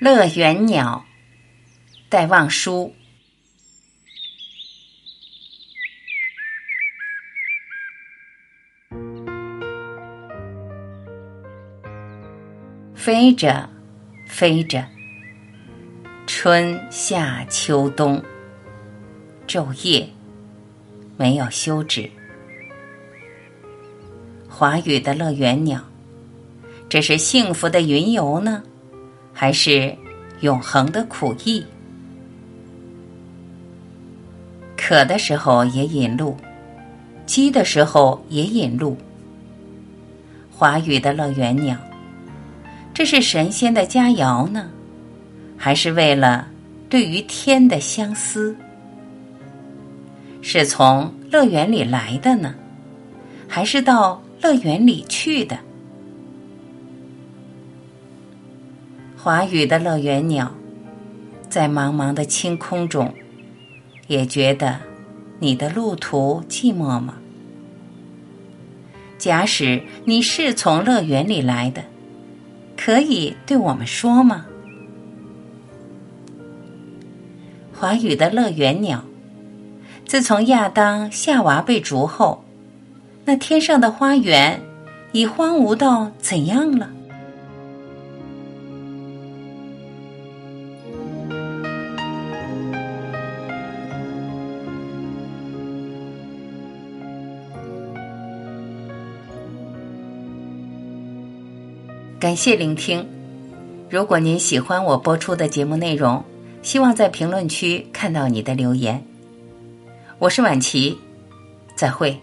乐园鸟，戴望舒。飞着，飞着，春夏秋冬，昼夜没有休止。华语的乐园鸟，这是幸福的云游呢？还是永恒的苦役？渴的时候也引路，饥的时候也引路。华语的乐园鸟，这是神仙的佳肴呢，还是为了对于天的相思？是从乐园里来的呢，还是到乐园里去的？华语的乐园鸟，在茫茫的青空中，也觉得你的路途寂寞吗？假使你是从乐园里来的，可以对我们说吗？华语的乐园鸟，自从亚当夏娃被逐后，那天上的花园已荒芜到怎样了？感谢聆听。如果您喜欢我播出的节目内容，希望在评论区看到你的留言。我是婉琪，再会。